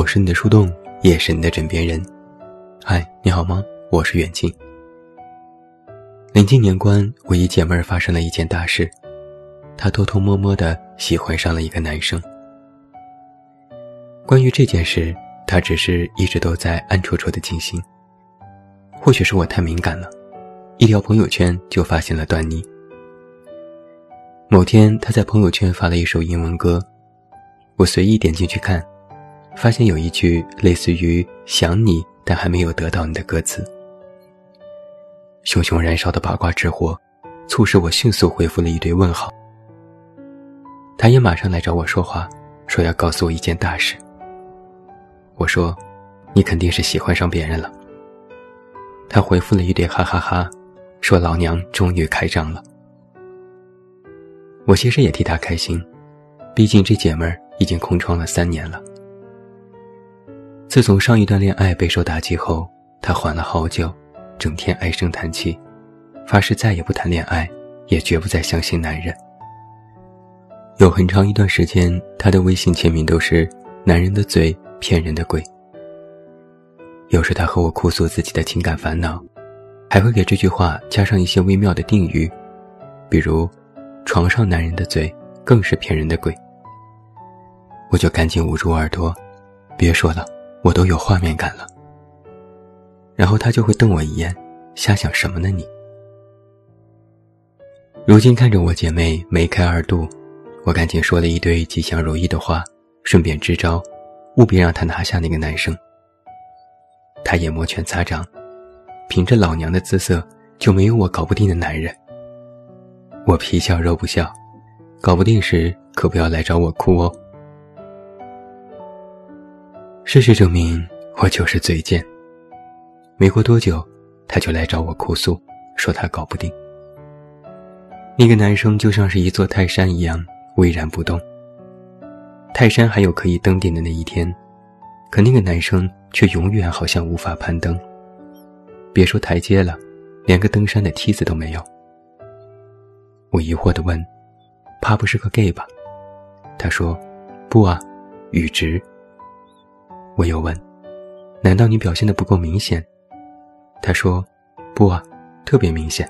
我是你的树洞，也是你的枕边人。嗨，你好吗？我是远近。临近年关，我一姐妹儿发生了一件大事，她偷偷摸摸的喜欢上了一个男生。关于这件事，她只是一直都在暗戳戳的进行。或许是我太敏感了，一条朋友圈就发现了端倪。某天，她在朋友圈发了一首英文歌，我随意点进去看。发现有一句类似于“想你，但还没有得到你的”歌词，熊熊燃烧的八卦之火，促使我迅速回复了一堆问号。他也马上来找我说话，说要告诉我一件大事。我说：“你肯定是喜欢上别人了。”他回复了一堆哈哈哈，说：“老娘终于开张了。”我其实也替他开心，毕竟这姐们儿已经空窗了三年了。自从上一段恋爱备受打击后，他缓了好久，整天唉声叹气，发誓再也不谈恋爱，也绝不再相信男人。有很长一段时间，他的微信签名都是“男人的嘴，骗人的鬼”。有时他和我哭诉自己的情感烦恼，还会给这句话加上一些微妙的定语，比如“床上男人的嘴更是骗人的鬼”。我就赶紧捂住耳朵，别说了。我都有画面感了，然后他就会瞪我一眼，瞎想什么呢你？如今看着我姐妹梅开二度，我赶紧说了一堆吉祥如意的话，顺便支招，务必让她拿下那个男生。她也摩拳擦掌，凭着老娘的姿色，就没有我搞不定的男人。我皮笑肉不笑，搞不定时可不要来找我哭哦。事实证明，我就是嘴贱。没过多久，他就来找我哭诉，说他搞不定。那个男生就像是一座泰山一样巍然不动。泰山还有可以登顶的那一天，可那个男生却永远好像无法攀登。别说台阶了，连个登山的梯子都没有。我疑惑地问：“怕不是个 gay 吧？”他说：“不啊，雨直。”我又问：“难道你表现的不够明显？”他说：“不啊，特别明显。”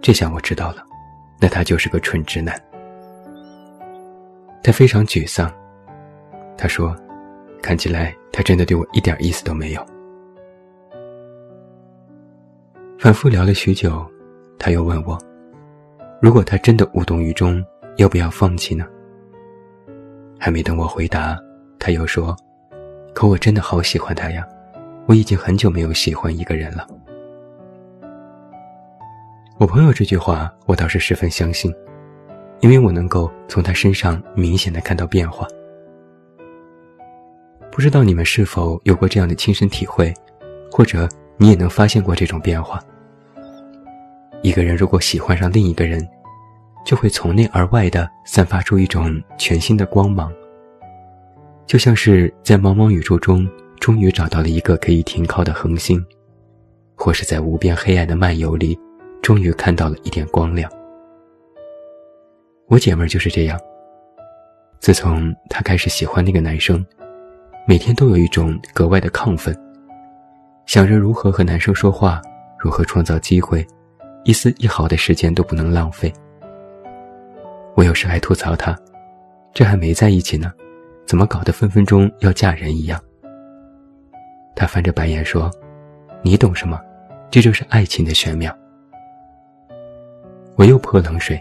这下我知道了，那他就是个蠢直男。他非常沮丧，他说：“看起来他真的对我一点意思都没有。”反复聊了许久，他又问我：“如果他真的无动于衷，要不要放弃呢？”还没等我回答。他又说：“可我真的好喜欢他呀，我已经很久没有喜欢一个人了。”我朋友这句话，我倒是十分相信，因为我能够从他身上明显的看到变化。不知道你们是否有过这样的亲身体会，或者你也能发现过这种变化？一个人如果喜欢上另一个人，就会从内而外的散发出一种全新的光芒。就像是在茫茫宇宙中，终于找到了一个可以停靠的恒星，或是在无边黑暗的漫游里，终于看到了一点光亮。我姐妹就是这样。自从她开始喜欢那个男生，每天都有一种格外的亢奋，想着如何和男生说话，如何创造机会，一丝一毫的时间都不能浪费。我有时还吐槽她，这还没在一起呢。怎么搞得分分钟要嫁人一样？他翻着白眼说：“你懂什么？这就是爱情的玄妙。”我又泼冷水：“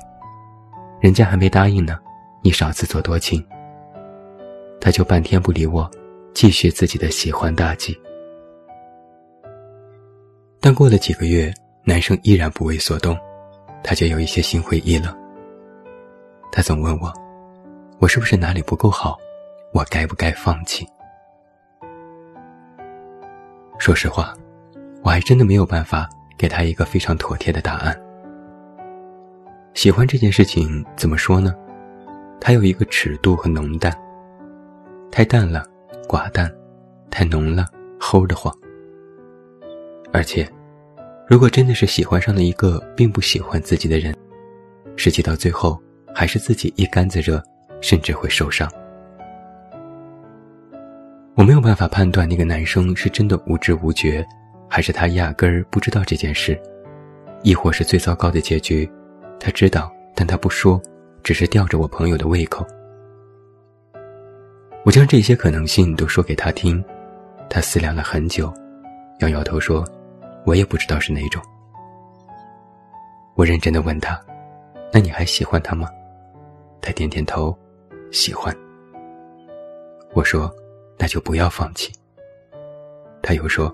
人家还没答应呢，你少自作多情。”他就半天不理我，继续自己的喜欢大计。但过了几个月，男生依然不为所动，他就有一些心灰意冷。他总问我：“我是不是哪里不够好？”我该不该放弃？说实话，我还真的没有办法给他一个非常妥帖的答案。喜欢这件事情怎么说呢？它有一个尺度和浓淡。太淡了，寡淡；太浓了，齁得慌。而且，如果真的是喜欢上了一个并不喜欢自己的人，实际到最后还是自己一竿子热，甚至会受伤。我没有办法判断那个男生是真的无知无觉，还是他压根儿不知道这件事，亦或是最糟糕的结局，他知道但他不说，只是吊着我朋友的胃口。我将这些可能性都说给他听，他思量了很久，摇摇头说：“我也不知道是哪种。”我认真的问他：“那你还喜欢他吗？”他点点头，喜欢。我说。那就不要放弃。他又说：“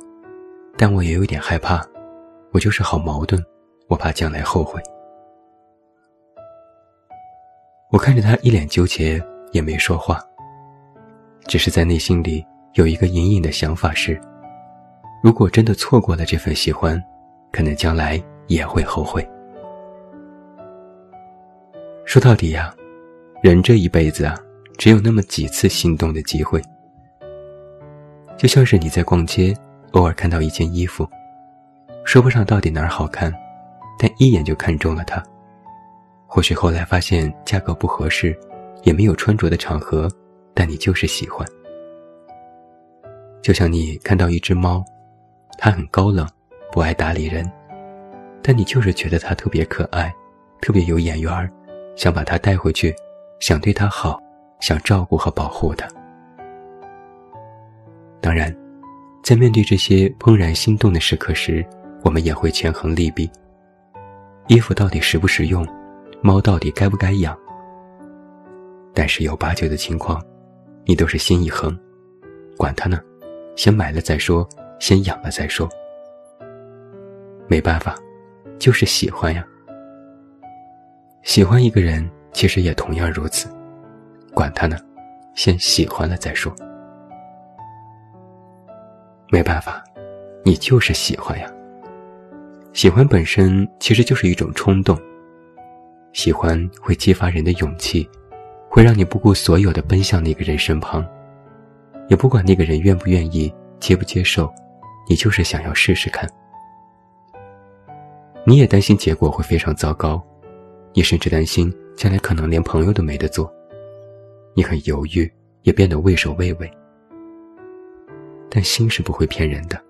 但我也有点害怕，我就是好矛盾，我怕将来后悔。”我看着他一脸纠结，也没说话，只是在内心里有一个隐隐的想法是：如果真的错过了这份喜欢，可能将来也会后悔。说到底呀，人这一辈子啊，只有那么几次心动的机会。就像是你在逛街，偶尔看到一件衣服，说不上到底哪儿好看，但一眼就看中了它。或许后来发现价格不合适，也没有穿着的场合，但你就是喜欢。就像你看到一只猫，它很高冷，不爱搭理人，但你就是觉得它特别可爱，特别有眼缘儿，想把它带回去，想对它好，想照顾和保护它。当然，在面对这些怦然心动的时刻时，我们也会权衡利弊。衣服到底实不实用，猫到底该不该养？但十有八九的情况，你都是心一横，管他呢，先买了再说，先养了再说。没办法，就是喜欢呀。喜欢一个人，其实也同样如此，管他呢，先喜欢了再说。没办法，你就是喜欢呀。喜欢本身其实就是一种冲动，喜欢会激发人的勇气，会让你不顾所有的奔向那个人身旁，也不管那个人愿不愿意、接不接受，你就是想要试试看。你也担心结果会非常糟糕，你甚至担心将来可能连朋友都没得做，你很犹豫，也变得畏首畏尾。但心是不会骗人的，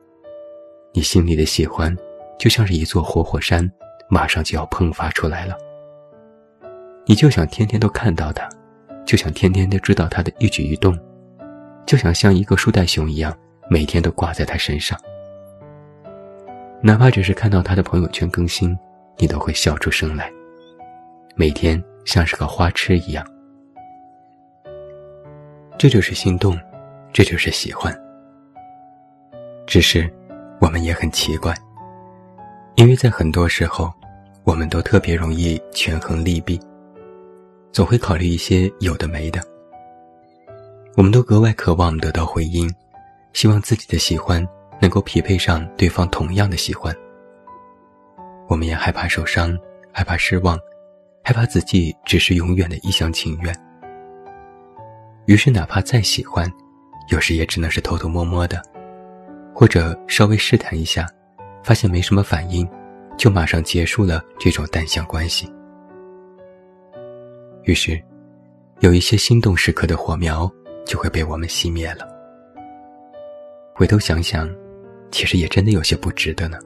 你心里的喜欢，就像是一座活火山，马上就要迸发出来了。你就想天天都看到他，就想天天都知道他的一举一动，就想像一个树袋熊一样，每天都挂在他身上。哪怕只是看到他的朋友圈更新，你都会笑出声来，每天像是个花痴一样。这就是心动，这就是喜欢。只是，我们也很奇怪，因为在很多时候，我们都特别容易权衡利弊，总会考虑一些有的没的。我们都格外渴望得到回音，希望自己的喜欢能够匹配上对方同样的喜欢。我们也害怕受伤，害怕失望，害怕自己只是永远的一厢情愿。于是，哪怕再喜欢，有时也只能是偷偷摸摸的。或者稍微试探一下，发现没什么反应，就马上结束了这种单向关系。于是，有一些心动时刻的火苗就会被我们熄灭了。回头想想，其实也真的有些不值得呢。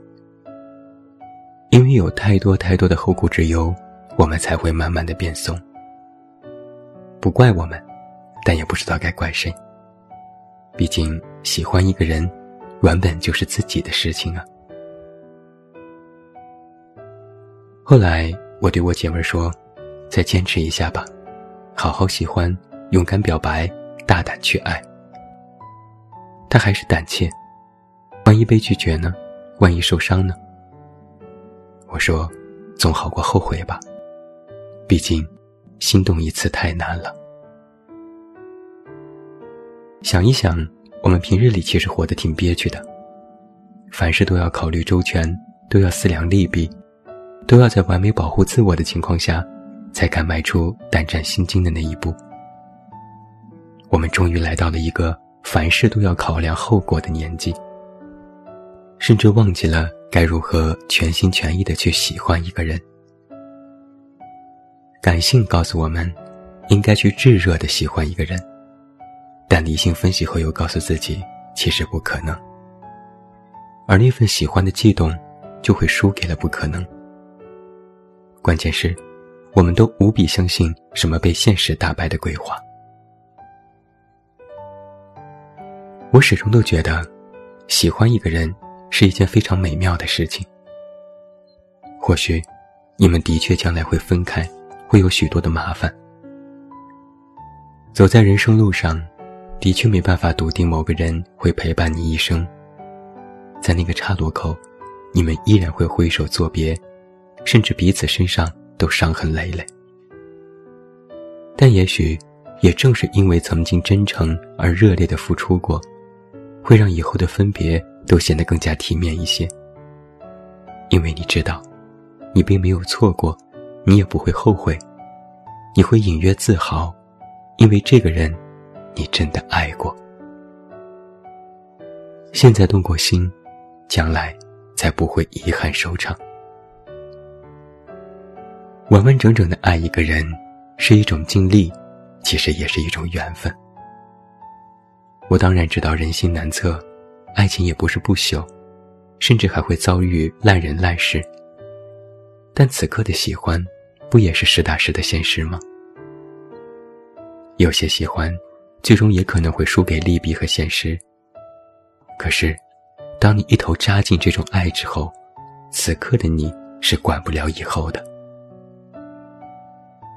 因为有太多太多的后顾之忧，我们才会慢慢的变松。不怪我们，但也不知道该怪谁。毕竟喜欢一个人。原本就是自己的事情啊。后来我对我姐妹说：“再坚持一下吧，好好喜欢，勇敢表白，大胆去爱。”她还是胆怯，万一被拒绝呢？万一受伤呢？我说：“总好过后悔吧，毕竟心动一次太难了。”想一想。我们平日里其实活得挺憋屈的，凡事都要考虑周全，都要思量利弊，都要在完美保护自我的情况下，才敢迈出胆战心惊的那一步。我们终于来到了一个凡事都要考量后果的年纪，甚至忘记了该如何全心全意的去喜欢一个人。感性告诉我们，应该去炙热的喜欢一个人。但理性分析后又告诉自己，其实不可能。而那份喜欢的悸动，就会输给了不可能。关键是，我们都无比相信什么被现实打败的鬼话。我始终都觉得，喜欢一个人是一件非常美妙的事情。或许，你们的确将来会分开，会有许多的麻烦。走在人生路上，的确没办法笃定某个人会陪伴你一生。在那个岔路口，你们依然会挥手作别，甚至彼此身上都伤痕累累。但也许，也正是因为曾经真诚而热烈的付出过，会让以后的分别都显得更加体面一些。因为你知道，你并没有错过，你也不会后悔，你会隐约自豪，因为这个人，你真的爱过。现在动过心。将来，才不会遗憾收场。完完整整的爱一个人，是一种经历，其实也是一种缘分。我当然知道人心难测，爱情也不是不朽，甚至还会遭遇烂人烂事。但此刻的喜欢，不也是实打实的现实吗？有些喜欢，最终也可能会输给利弊和现实。可是。当你一头扎进这种爱之后，此刻的你是管不了以后的。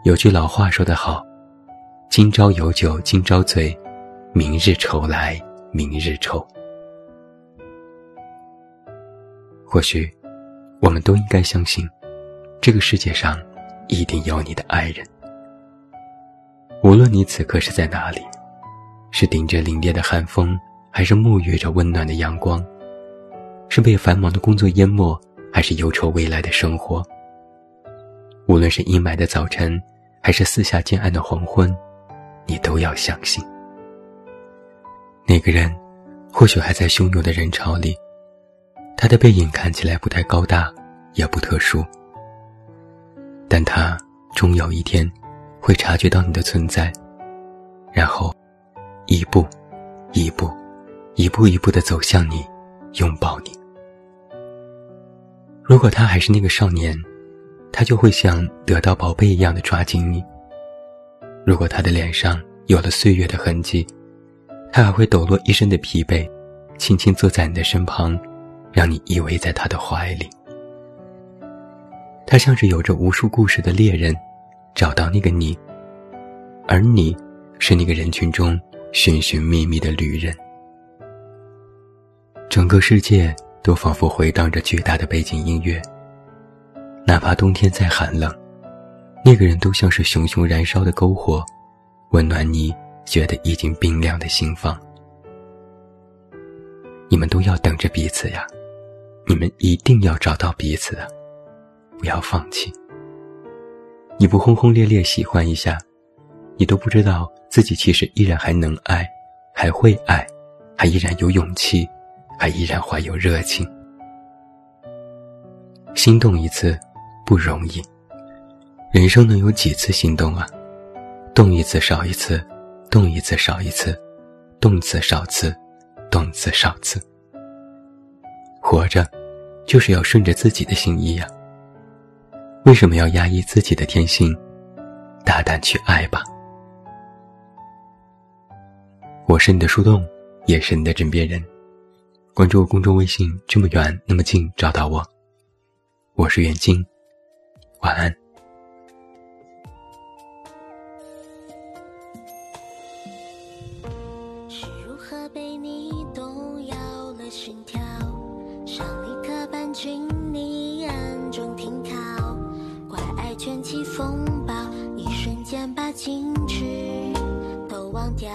有句老话说得好：“今朝有酒今朝醉，明日愁来明日愁。”或许，我们都应该相信，这个世界上一定有你的爱人。无论你此刻是在哪里，是顶着凛冽的寒风，还是沐浴着温暖的阳光。是被繁忙的工作淹没，还是忧愁未来的生活？无论是阴霾的早晨，还是四下渐暗的黄昏，你都要相信，那个人或许还在汹涌的人潮里，他的背影看起来不太高大，也不特殊，但他终有一天会察觉到你的存在，然后一步一步，一步一步的走向你，拥抱你。如果他还是那个少年，他就会像得到宝贝一样的抓紧你。如果他的脸上有了岁月的痕迹，他还会抖落一身的疲惫，轻轻坐在你的身旁，让你依偎在他的怀里。他像是有着无数故事的猎人，找到那个你，而你，是那个人群中寻寻觅觅的旅人。整个世界。都仿佛回荡着巨大的背景音乐。哪怕冬天再寒冷，那个人都像是熊熊燃烧的篝火，温暖你觉得已经冰凉的心房。你们都要等着彼此呀，你们一定要找到彼此啊！不要放弃。你不轰轰烈烈喜欢一下，你都不知道自己其实依然还能爱，还会爱，还依然有勇气。还依然怀有热情，心动一次不容易，人生能有几次心动啊？动一次少一次，动一次少一次，动次少次，动次少次。活着，就是要顺着自己的心意呀。为什么要压抑自己的天性？大胆去爱吧。我是你的树洞，也是你的枕边人。关注公众微信，这么远那么近，找到我。我是远近，晚安。是如何被你动摇了心跳，像一颗半君你眼中停靠，怪爱卷起风暴，一瞬间把矜持都忘掉。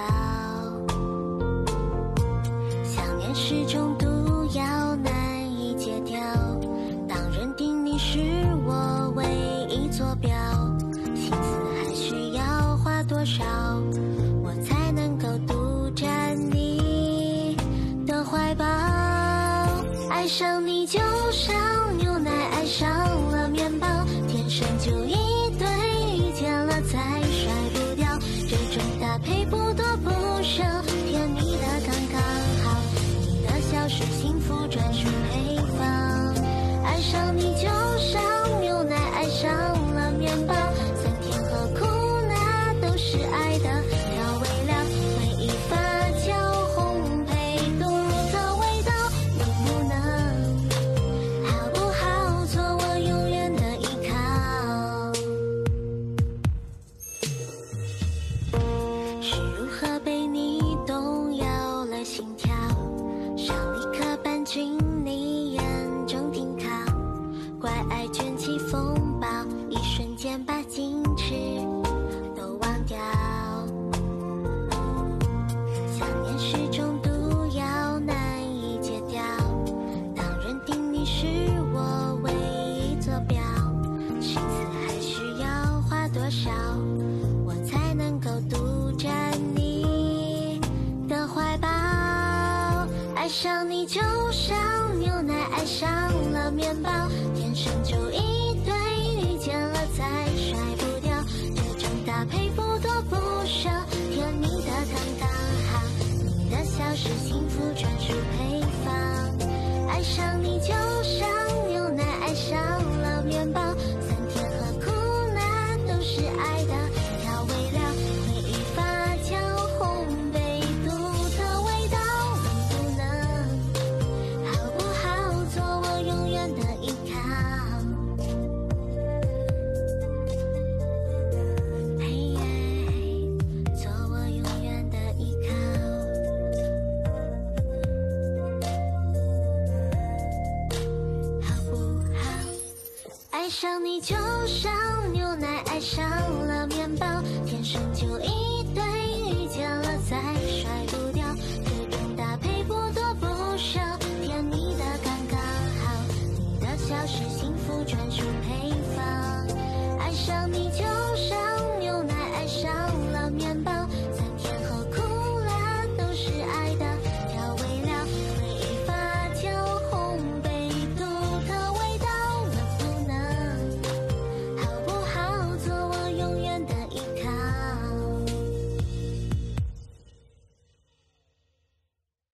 爱上你就像牛奶爱上了面包。天生就一对遇见了再甩不掉这种搭配不多不少甜蜜的刚刚好你的笑是幸福专属配方爱上你就像牛奶爱上了面包。酸甜和苦辣都是爱。笑